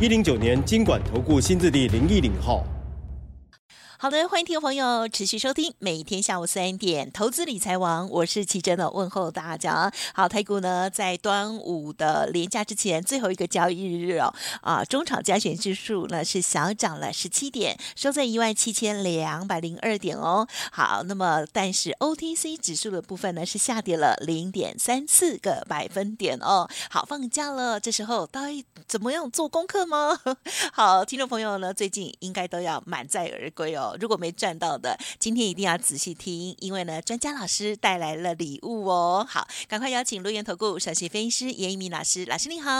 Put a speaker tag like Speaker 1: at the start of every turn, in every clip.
Speaker 1: 一零九年金管投顾新字第零一零号。
Speaker 2: 好的，欢迎听众朋友持续收听每天下午三点投资理财王，我是琦蓁的问候大家。好，台股呢在端午的连假之前最后一个交易日哦，啊，中场加权指数呢是小涨了十七点，收在一万七千两百零二点哦。好，那么但是 OTC 指数的部分呢是下跌了零点三四个百分点哦。好，放假了，这时候到底怎么样做功课吗？好，听众朋友呢最近应该都要满载而归哦。如果没赚到的，今天一定要仔细听，因为呢，专家老师带来了礼物哦。好，赶快邀请轮源投顾首席分析师严一鸣老师，老师你好。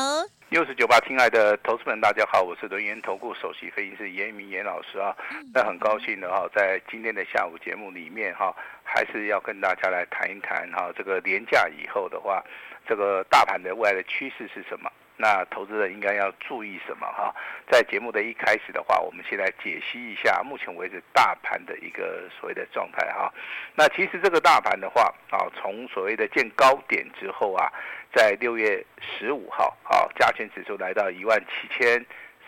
Speaker 3: 六十九八，亲爱的投资们，大家好，我是轮源投顾首席分析师严一民严老师啊。那很高兴的哈，在今天的下午节目里面哈，还是要跟大家来谈一谈哈，这个连假以后的话，这个大盘的未来的趋势是什么？那投资人应该要注意什么哈？在节目的一开始的话，我们先来解析一下目前为止大盘的一个所谓的状态哈。那其实这个大盘的话啊，从所谓的见高点之后啊，在六月十五号啊，加权指数来到一万七千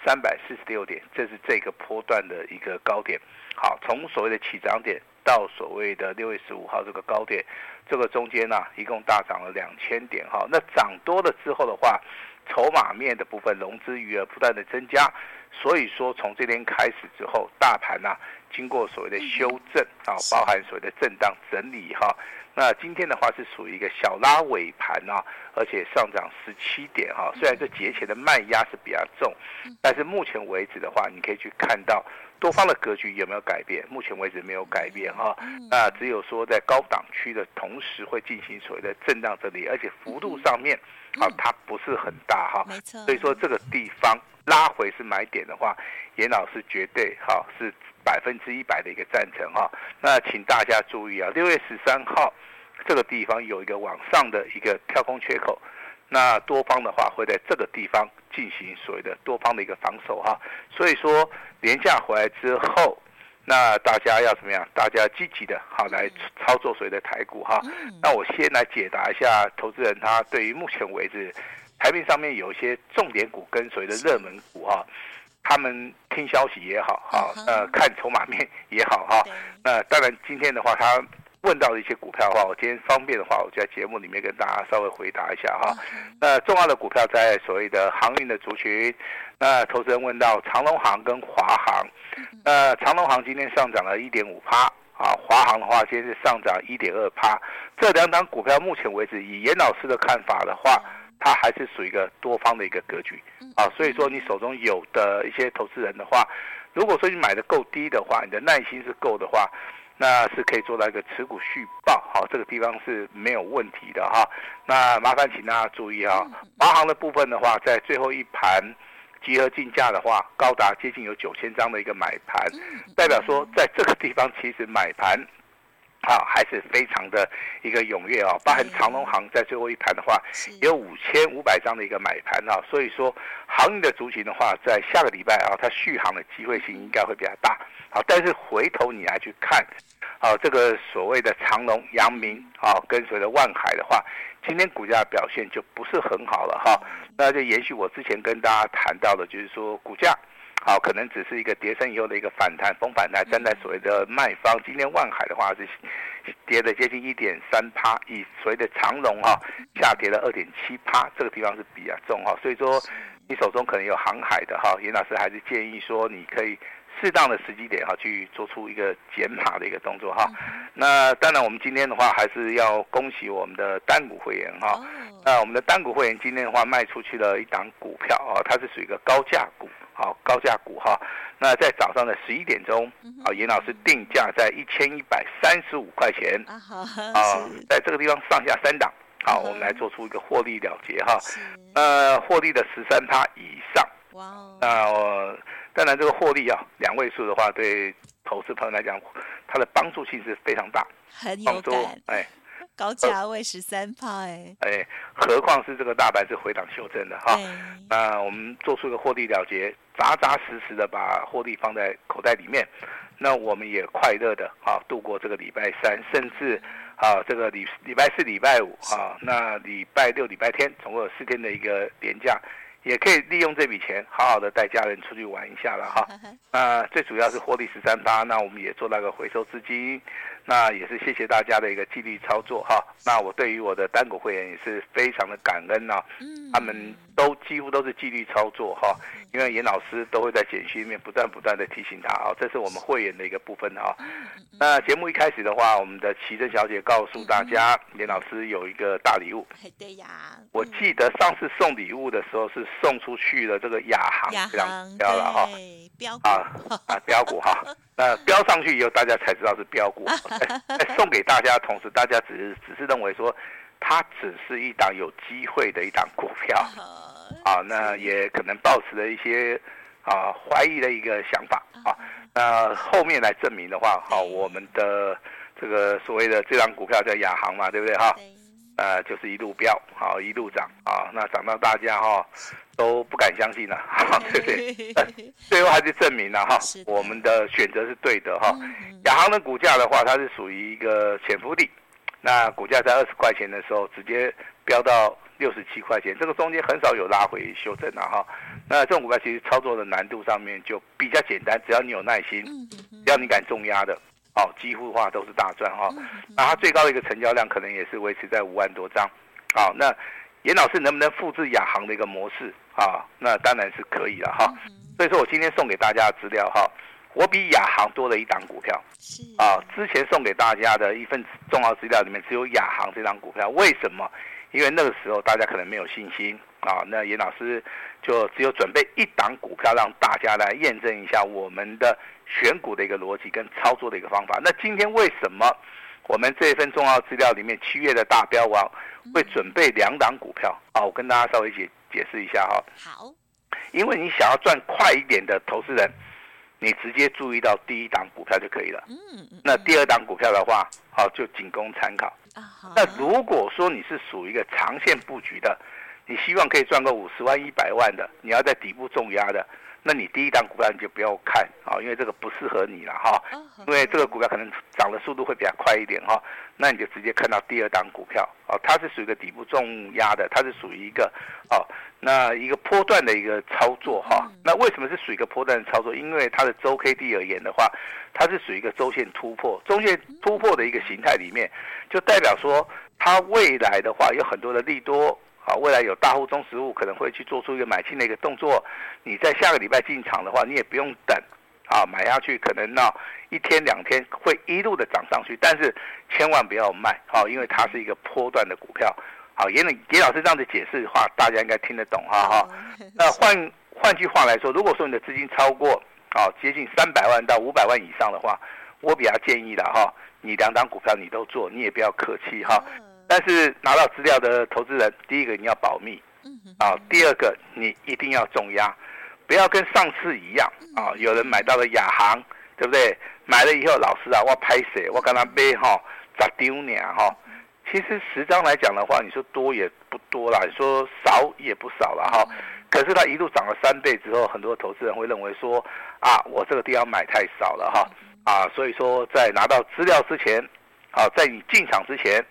Speaker 3: 三百四十六点，这是这个波段的一个高点。好，从所谓的起涨点到所谓的六月十五号这个高点，这个中间呢，一共大涨了两千点哈。那涨多了之后的话，筹码面的部分，融资余额不断的增加，所以说从这天开始之后，大盘呢、啊、经过所谓的修正啊，包含所谓的震荡整理哈。那今天的话是属于一个小拉尾盘啊，而且上涨十七点哈。虽然这节前的卖压是比较重，但是目前为止的话，你可以去看到多方的格局有没有改变？目前为止没有改变哈。那只有说在高档区的同时会进行所谓的震荡整理，而且幅度上面。好，它不是很大哈，没错。所以说这个地方拉回是买点的话，严老师绝对哈是百分之一百的一个赞成哈。那请大家注意啊，六月十三号这个地方有一个往上的一个跳空缺口，那多方的话会在这个地方进行所谓的多方的一个防守哈。所以说廉价回来之后。那大家要怎么样？大家积极的好来操作所谓的台股哈。那我先来解答一下投资人他对于目前为止台面上面有一些重点股跟所谓的热门股哈，他们听消息也好哈，呃看筹码面也好哈。那当然今天的话他问到的一些股票的话，我今天方便的话，我就在节目里面跟大家稍微回答一下哈。那重要的股票在所谓的航运的族群。那投资人问到长隆航跟华航，那长隆航今天上涨了一点五趴啊，华航的话今天是上涨一点二趴，这两档股票目前为止以严老师的看法的话，它还是属于一个多方的一个格局啊，所以说你手中有的一些投资人的话，如果说你买的够低的话，你的耐心是够的话，那是可以做到一个持股续报，好，这个地方是没有问题的哈。那麻烦请大家注意啊，华航的部分的话，在最后一盘。集合竞价的话，高达接近有九千张的一个买盘，代表说在这个地方其实买盘啊还是非常的一个踊跃啊，包含长隆行在最后一盘的话，有五千五百张的一个买盘啊，所以说航运的族群的话，在下个礼拜啊，它续航的机会性应该会比较大。好，但是回头你来去看，啊，这个所谓的长隆、阳明啊，跟所谓的万海的话。今天股价表现就不是很好了哈，那就延续我之前跟大家谈到的，就是说股价好可能只是一个跌升以后的一个反弹，逢反弹站在所谓的卖方。今天万海的话是跌了接近一点三趴，以所谓的长荣哈下跌了二点七趴，这个地方是比较重哈，所以说你手中可能有航海的哈，严老师还是建议说你可以。适当的时机点哈，去做出一个减码的一个动作哈。那当然，我们今天的话还是要恭喜我们的单股会员哈。那我们的单股会员今天的话卖出去了一档股票啊，它是属于一个高价股啊，高价股哈。那在早上的十一点钟啊，严老师定价在一千一百三十五块钱啊，在这个地方上下三档，好，我们来做出一个获利了结哈。呃，获利的十三趴以上。
Speaker 2: 哇哦！
Speaker 3: 那我当然这个获利啊，两位数的话，对投资朋友来讲，它的帮助性是非常大，
Speaker 2: 很有感。
Speaker 3: 哎，
Speaker 2: 高价位十三趴，哎，
Speaker 3: 哎，何况是这个大白是回档修正的哈。那我们做出一个获利了结，扎扎实实的把获利放在口袋里面，那我们也快乐的啊度过这个礼拜三，甚至。啊，这个礼礼拜四、礼拜五啊，那礼拜六、礼拜天，总共有四天的一个连假，也可以利用这笔钱，好好的带家人出去玩一下了哈。那最主要是获利十三趴，那我们也做那个回收资金，那也是谢谢大家的一个纪律操作哈。那我对于我的单股会员也是非常的感恩呐，他们都几乎都是纪律操作哈。因为严老师都会在简讯里面不断不断的提醒他啊，这是我们会员的一个部分哈。那节目一开始的话，我们的奇珍小姐告诉大家，严老师有一个大礼物。
Speaker 2: 对呀，
Speaker 3: 我记得上次送礼物的时候是送出去了这个亚航，
Speaker 2: 亚航
Speaker 3: 标了哈，标啊啊标股哈。那标上去以后，大家才知道是标股。在 送给大家同时，大家只是只是认为说，它只是一档有机会的一档股票。啊，那也可能抱持了一些啊怀疑的一个想法啊。那后面来证明的话，好，我们的这个所谓的这张股票叫亚航嘛，对不对哈？呃，就是一路飙，好一路涨啊。那涨到大家哈都不敢相信了，对不对？最后还是证明了哈，我们的选择是对的哈。亚航的股价的话，它是属于一个潜伏底，那股价在二十块钱的时候直接飙到。六十七块钱，这个中间很少有拉回修正了哈。那这种股票其实操作的难度上面就比较简单，只要你有耐心，只要你敢重压的，哦，几乎的话都是大赚哈。那它最高的一个成交量可能也是维持在五万多张。好，那严老师能不能复制亚航的一个模式啊？那当然是可以了哈。所以说我今天送给大家的资料哈，我比亚航多了一档股票。啊，之前送给大家的一份重要资料里面只有亚航这档股票，为什么？因为那个时候大家可能没有信心啊，那严老师就只有准备一档股票让大家来验证一下我们的选股的一个逻辑跟操作的一个方法。那今天为什么我们这一份重要资料里面七月的大标王会准备两档股票啊？我跟大家稍微解解释一下哈。
Speaker 2: 好，
Speaker 3: 因为你想要赚快一点的投资人，你直接注意到第一档股票就可以了。那第二档股票的话，好就仅供参考。那如果说你是属于一个长线布局的，你希望可以赚个五十万、一百万的，你要在底部重压的，那你第一档股票你就不要看啊，因为这个不适合你了哈，因为这个股票可能涨的速度会比较快一点哈，那你就直接看到第二档股票哦，它是属于一个底部重压的，它是属于一个哦，那一个波段的一个操作哈，那为什么是属于一个波段的操作？因为它的周 K D 而言的话，它是属于一个周线突破，周线突破的一个形态里面。就代表说，它未来的话有很多的利多啊，未来有大户、中实物可能会去做出一个买进的一个动作。你在下个礼拜进场的话，你也不用等啊，买下去可能呢一天两天会一路的涨上去，但是千万不要卖啊，因为它是一个波段的股票。好，严严老师这样子解释的话，大家应该听得懂哈哈。那换换句话来说，如果说你的资金超过啊接近三百万到五百万以上的话，我比较建议的哈。你两档股票你都做，你也不要客气哈。但是拿到资料的投资人，第一个你要保密，啊，第二个你一定要重压，不要跟上次一样啊。有人买到了亚航，对不对？买了以后，老师啊，我拍谁？我跟他背哈，咋丢呢哈？其实十张来讲的话，你说多也不多啦，你说少也不少了哈。可是它一路涨了三倍之后，很多投资人会认为说，啊，我这个地方买太少了哈。啊，所以说在拿到资料之前，啊，在你进场之前，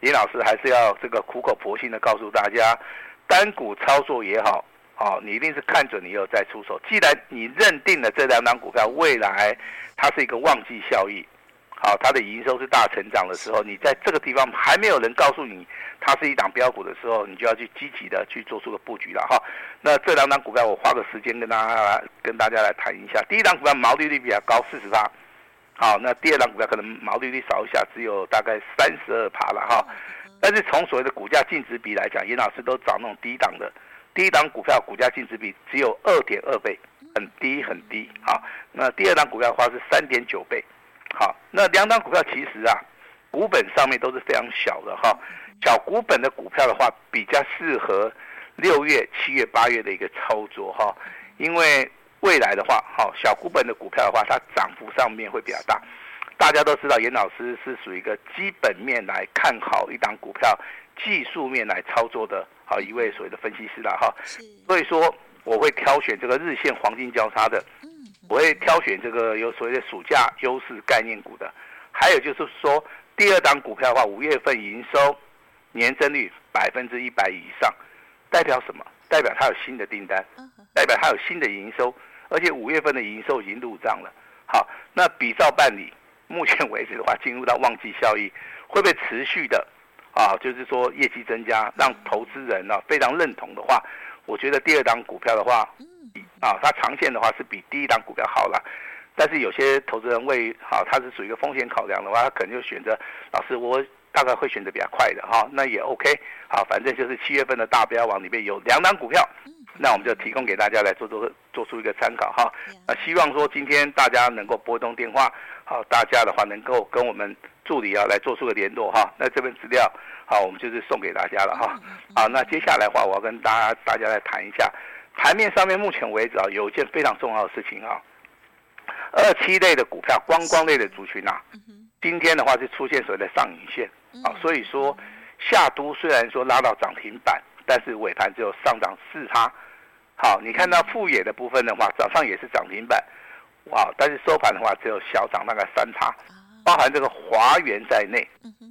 Speaker 3: 林老师还是要这个苦口婆心的告诉大家，单股操作也好，啊，你一定是看准你以后再出手。既然你认定了这两档股票未来它是一个旺季效益，好，它的营收是大成长的时候，你在这个地方还没有人告诉你它是一档标股的时候，你就要去积极的去做出个布局了哈。那这两档股票我花个时间跟大家来跟大家来谈一下。第一档股票毛利率比较高，四十八。好，那第二档股票可能毛利率少一下，只有大概三十二趴了哈。但是从所谓的股价净值比来讲，严老师都找那种低档的，低档股票股价净值比只有二点二倍，很低很低。好，那第二档股票的话是三点九倍。好，那两档股票其实啊，股本上面都是非常小的哈。小股本的股票的话，比较适合六月、七月、八月的一个操作哈。因为未来的话，好小股本的股票的话，它涨幅上面会比较大。大家都知道，严老师是属于一个基本面来看好一档股票，技术面来操作的好一位所谓的分析师了哈。所以说，我会挑选这个日线黄金交叉的，我会挑选这个有所谓的暑假优势概念股的，还有就是说，第二档股票的话，五月份营收年增率百分之一百以上，代表什么？代表它有新的订单，代表它有新的营收，而且五月份的营收已经入账了。好，那比照办理。目前为止的话，进入到旺季效益，会不会持续的啊？就是说业绩增加，让投资人呢、啊、非常认同的话，我觉得第二档股票的话，啊，它长线的话是比第一档股票好了。但是有些投资人为啊，它是属于一个风险考量的话，他可能就选择老师，我大概会选择比较快的哈、啊，那也 OK。好，反正就是七月份的大标王里面有两档股票，那我们就提供给大家来做做做出一个参考哈。啊，希望说今天大家能够拨通电话。好，大家的话能够跟我们助理啊来做出个联络哈。那这份资料，好，我们就是送给大家了哈。好，那接下来的话，我要跟大家大家来谈一下盘面上面目前为止啊，有一件非常重要的事情啊。二七类的股票，观光类的族群啊，今天的话是出现所谓的上影线啊，所以说下都虽然说拉到涨停板，但是尾盘只有上涨四趴。好，你看到富野的部分的话，早上也是涨停板。哇！但是收盘的话只有小涨大概三趴，包含这个华元在内，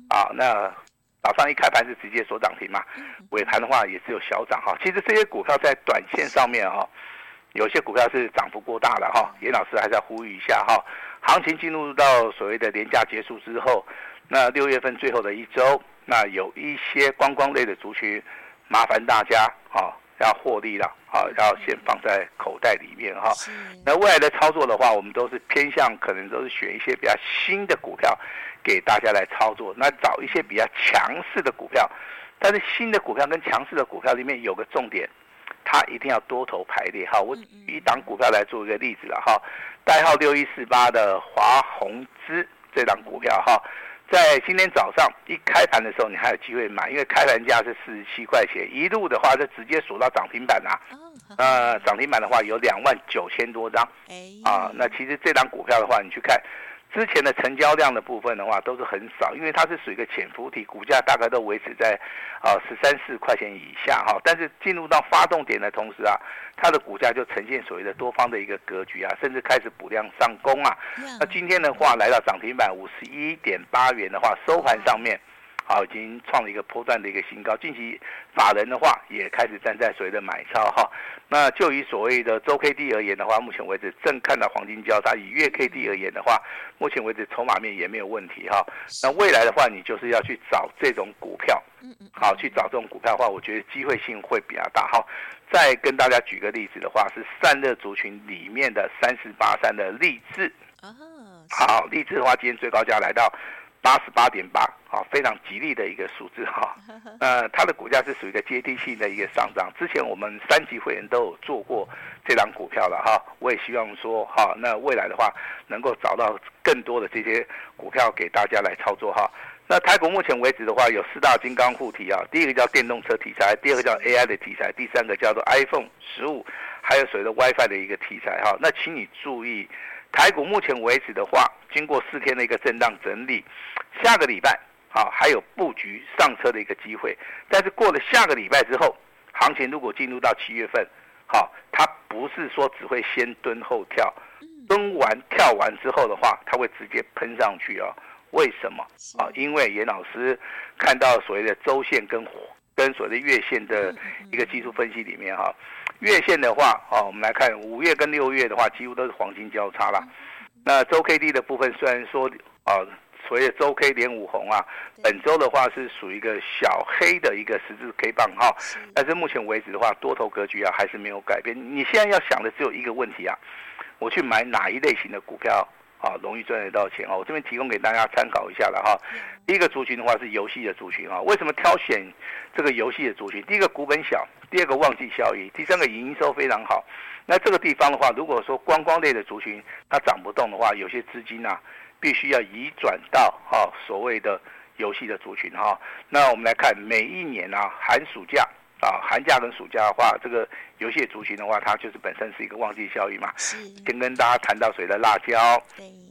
Speaker 3: 啊，那早上一开盘是直接锁涨停嘛，尾盘的话也只有小涨哈。其实这些股票在短线上面哈，有些股票是涨幅过大了哈。严老师还是要呼吁一下哈，行情进入到所谓的连假结束之后，那六月份最后的一周，那有一些观光类的族群，麻烦大家哈。要获利了，好，要先放在口袋里面哈。那未来的操作的话，我们都是偏向可能都是选一些比较新的股票，给大家来操作。那找一些比较强势的股票，但是新的股票跟强势的股票里面有个重点，它一定要多头排列哈。我举一档股票来做一个例子了哈，代号六一四八的华宏资这档股票哈。在今天早上一开盘的时候，你还有机会买，因为开盘价是四十七块钱，一路的话就直接锁到涨停板啊。呃，涨停板的话有两万九千多张。啊，那其实这张股票的话，你去看。之前的成交量的部分的话都是很少，因为它是属于一个潜伏体，股价大概都维持在啊十三四块钱以下哈。但是进入到发动点的同时啊，它的股价就呈现所谓的多方的一个格局啊，甚至开始补量上攻啊。那今天的话来到涨停板五十一点八元的话，收盘上面。好，已经创了一个波段的一个新高。近期法人的话也开始站在所谓的买超哈。那就以所谓的周 K D 而言的话，目前为止正看到黄金交叉。以月 K D 而言的话，目前为止筹码面也没有问题哈。那未来的话，你就是要去找这种股票，好，去找这种股票的话，我觉得机会性会比较大哈。再跟大家举个例子的话，是散热族群里面的三四八三的力智。好，励志的话，今天最高价来到。八十八点八，啊，非常吉利的一个数字哈。呃，它的股价是属于一个阶梯性的一个上涨。之前我们三级会员都有做过这档股票了哈。我也希望说哈，那未来的话能够找到更多的这些股票给大家来操作哈。那台股目前为止的话，有四大金刚护体啊，第一个叫电动车题材，第二个叫 AI 的题材，第三个叫做 iPhone 十五，还有所谓的 WiFi 的一个题材哈。那请你注意。台股目前为止的话，经过四天的一个震荡整理，下个礼拜啊还有布局上车的一个机会。但是过了下个礼拜之后，行情如果进入到七月份，好，它不是说只会先蹲后跳，蹲完跳完之后的话，它会直接喷上去啊？为什么啊？因为严老师看到所谓的周线跟跟所谓的月线的一个技术分析里面哈。月线的话，啊，我们来看五月跟六月的话，几乎都是黄金交叉啦。那周 K D 的部分，虽然说啊，所谓的周 K 连五红啊，本周的话是属于一个小黑的一个十字 K 棒哈，但是目前为止的话，多头格局啊还是没有改变。你现在要想的只有一个问题啊，我去买哪一类型的股票？啊，容易赚得到钱哦！我这边提供给大家参考一下了哈。第一个族群的话是游戏的族群啊。为什么挑选这个游戏的族群？第一个股本小，第二个旺季效益，第三个营收非常好。那这个地方的话，如果说观光类的族群它涨不动的话，有些资金呢、啊、必须要移转到哈所谓的游戏的族群哈。那我们来看每一年啊寒暑假啊，寒假跟暑假的话，这个游戏族群的话，它就是本身是一个旺季效应嘛。
Speaker 2: 是。
Speaker 3: 先跟大家谈到谁的辣椒，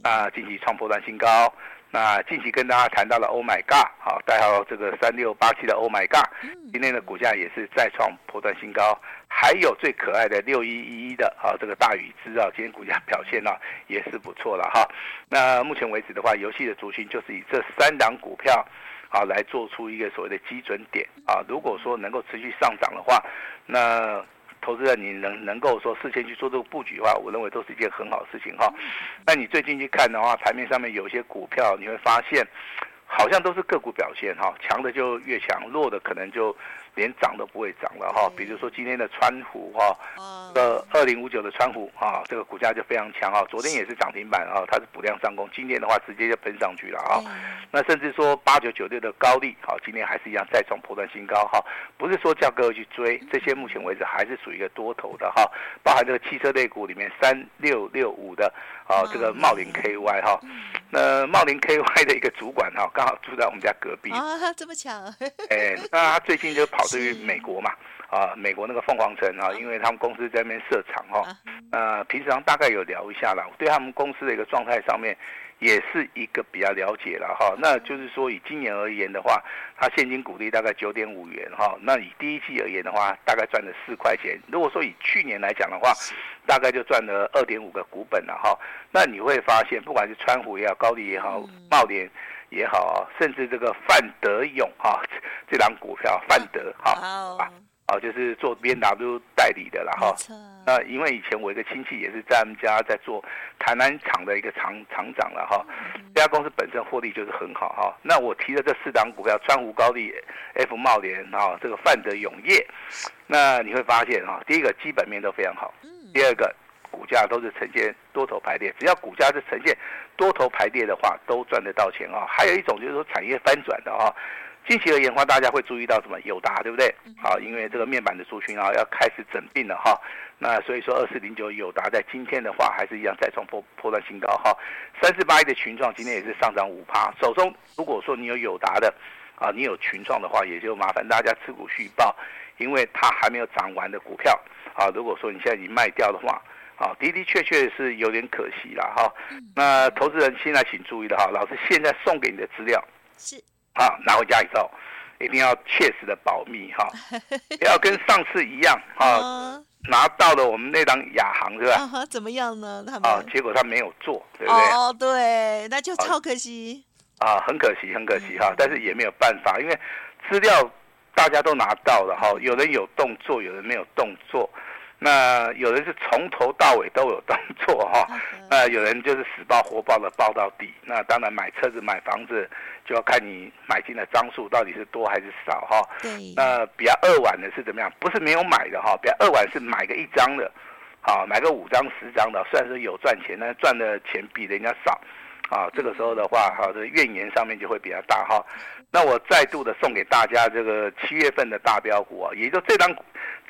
Speaker 3: 啊，近期创破断新高。那近期跟大家谈到了 Oh My God，好，代号这个三六八七的 Oh My God，今天的股价也是再创破断新高。还有最可爱的六一一一的啊，这个大禹之啊，今天股价表现呢也是不错了哈。那目前为止的话，游戏的族群就是以这三档股票啊来做出一个所谓的基准点啊。如果说能够持续上涨的话，那投资人，你能能够说事先去做这个布局的话，我认为都是一件很好的事情哈。那你最近去看的话，盘面上面有些股票，你会发现好像都是个股表现哈，强的就越强，弱的可能就。连涨都不会涨了哈，比如说今天的川湖哈，这二零五九的川湖啊，这个股价就非常强啊，昨天也是涨停板啊，它是补量上攻，今天的话直接就喷上去了啊，那甚至说八九九六的高利，好，今天还是一样再创破断新高哈，不是说叫各位去追，这些目前为止还是属于一个多头的哈，包含这个汽车类股里面三六六五的啊，这个茂林 KY 哈，那茂林 KY 的一个主管哈，刚好住在我们家隔壁。
Speaker 2: 啊，这么巧，
Speaker 3: 哎，那他最近就跑。对于美国嘛，啊，美国那个凤凰城啊，因为他们公司在那边设厂哈，呃，平常大概有聊一下啦，对他们公司的一个状态上面，也是一个比较了解了哈。那就是说，以今年而言的话，它现金股利大概九点五元哈。那以第一季而言的话，大概赚了四块钱。如果说以去年来讲的话，大概就赚了二点五个股本了哈。那你会发现，不管是川湖也好，高丽也好，茂联。也好啊，甚至这个范德勇哈，这档股票范德哈啊啊，就是做 B N W 代理的了哈。那因为以前我一个亲戚也是在他们家在做台南厂的一个厂厂长了哈。这家公司本身获利就是很好哈。那我提的这四档股票，川湖高力、F 茂联啊，这个范德永业，那你会发现哈，第一个基本面都非常好，第二个。股价都是呈现多头排列，只要股价是呈现多头排列的话，都赚得到钱啊。还有一种就是说产业翻转的啊，近期而言的话，大家会注意到什么？友达对不对？好，因为这个面板的族群啊要开始整并了哈。那所以说二四零九友达在今天的话还是一样再创破破断新高哈。三四八一的群创今天也是上涨五趴。手中如果说你有友达的啊，你有群创的话，也就麻烦大家持股续报，因为它还没有涨完的股票啊。如果说你现在已经卖掉的话，好，的的确确是有点可惜了哈。那投资人现在请注意了哈，老师现在送给你的资料是啊，拿回家以后一定要切实的保密哈，不要跟上次一样啊，拿到了我们那张亚航是吧？
Speaker 2: 怎么样呢？他们
Speaker 3: 啊，结果他没有做，对不对？
Speaker 2: 哦，对，那就超可惜
Speaker 3: 啊，很可惜，很可惜哈。但是也没有办法，因为资料大家都拿到了哈，有人有动作，有人没有动作。那有人是从头到尾都有动作哈，那有人就是死抱活抱的抱到底。那当然买车子买房子就要看你买进的张数到底是多还是少哈。对。那比较二晚的是怎么样？不是没有买的哈，比较二晚是买个一张的，好买个五张十张的，虽然说有赚钱，但是赚的钱比人家少，啊，这个时候的话哈，这个怨言上面就会比较大哈。那我再度的送给大家这个七月份的大标股啊，也就这张。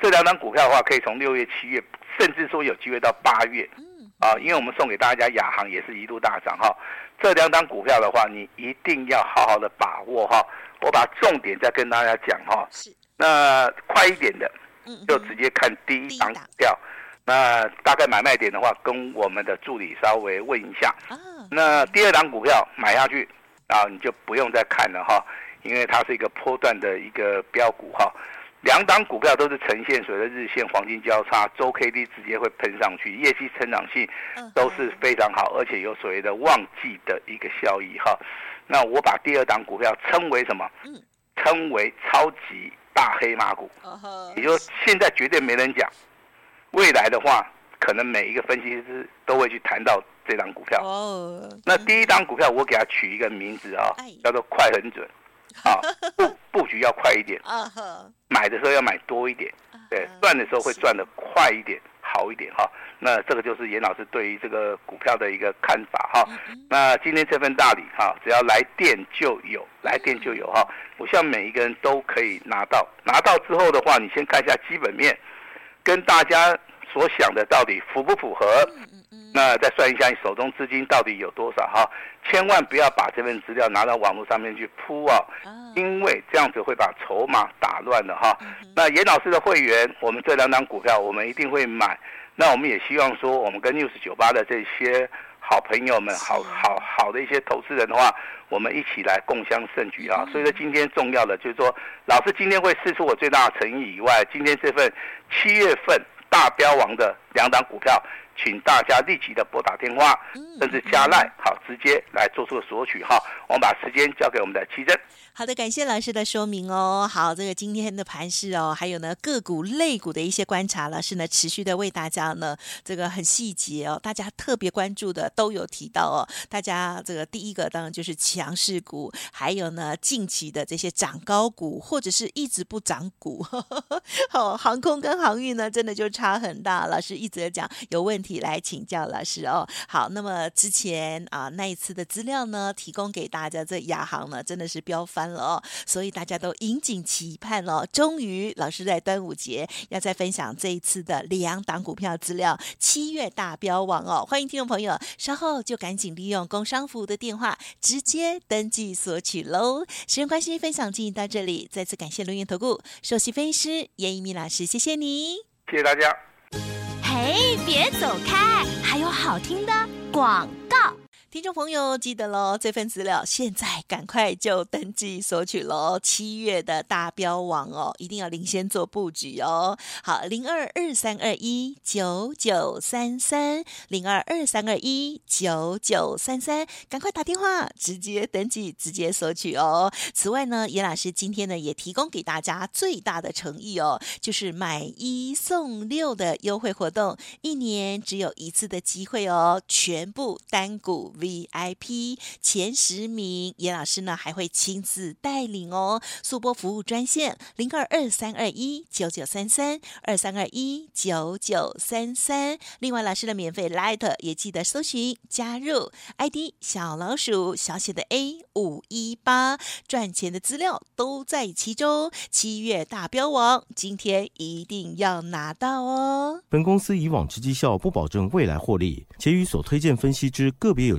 Speaker 3: 这两张股票的话，可以从六月、七月，甚至说有机会到八月，啊，因为我们送给大家亚航也是一度大涨哈。这两张股票的话，你一定要好好的把握哈。我把重点再跟大家讲哈。是。那快一点的，就直接看第一档股票。那大概买卖点的话，跟我们的助理稍微问一下。那第二档股票买下去，啊，你就不用再看了哈，因为它是一个波段的一个标股哈。两档股票都是呈现所谓的日线黄金交叉，周 K D 直接会喷上去，业绩成长性都是非常好，而且有所谓的旺季的一个效益哈。那我把第二档股票称为什么？称为超级大黑马股，也就是现在绝对没人讲，未来的话可能每一个分析师都会去谈到这档股票。那第一档股票我给它取一个名字啊，叫做快很准。啊，布布局要快一点，买的时候要买多一点，对，赚的时候会赚的快一点，好一点哈。那这个就是严老师对于这个股票的一个看法哈。那今天这份大礼哈，只要来电就有，来电就有哈。我希望每一个人都可以拿到，拿到之后的话，你先看一下基本面，跟大家所想的到底符不符合？那再算一下你手中资金到底有多少哈，千万不要把这份资料拿到网络上面去铺啊，因为这样子会把筹码打乱的哈。那严老师的会员，我们这两档股票我们一定会买，那我们也希望说，我们跟 News 九八的这些。好朋友们，好好好的一些投资人的话，我们一起来共襄盛举啊！所以说今天重要的就是说，老师今天会试出我最大的诚意以外，今天这份七月份大标王的两档股票。请大家立即的拨打电话，甚至加赖，好，直接来做出索取哈。我们把时间交给我们的奇珍。
Speaker 2: 好的，感谢老师的说明哦。好，这个今天的盘势哦，还有呢个股类股的一些观察，老师呢持续的为大家呢这个很细节哦，大家特别关注的都有提到哦。大家这个第一个当然就是强势股，还有呢近期的这些涨高股或者是一直不涨股。好，航空跟航运呢真的就差很大。老师一直在讲有问题。题来请教老师哦，好，那么之前啊那一次的资料呢，提供给大家，这亚航呢真的是飙翻了哦，所以大家都引颈期盼哦。终于老师在端午节要再分享这一次的两档股票资料，七月大标王哦，欢迎听众朋友稍后就赶紧利用工商服务的电话直接登记索取喽。时间关系，分享进行到这里，再次感谢伦元投顾首席分析师严一鸣老师，谢谢你，
Speaker 3: 谢谢大家。
Speaker 4: 哎，别走开，还有好听的广告。
Speaker 2: 听众朋友，记得喽，这份资料现在赶快就登记索取喽！七月的大标王哦，一定要领先做布局哦。好，零二二三二一九九三三，零二二三二一九九三三，赶快打电话，直接登记，直接索取哦。此外呢，严老师今天呢也提供给大家最大的诚意哦，就是买一送六的优惠活动，一年只有一次的机会哦，全部单股。VIP 前十名，严老师呢还会亲自带领哦。速播服务专线零二二三二一九九三三二三二一九九三三。另外，老师的免费 Light 也记得搜寻加入 ID 小老鼠小写的 A 五一八，赚钱的资料都在其中。七月大标王，今天一定要拿到哦。
Speaker 1: 本公司以往之绩效不保证未来获利，且与所推荐分析之个别有